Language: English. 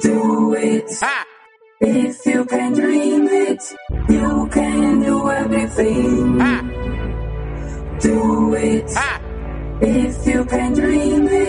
Do it. If you can dream it, you can do everything. Do it. If you can dream it,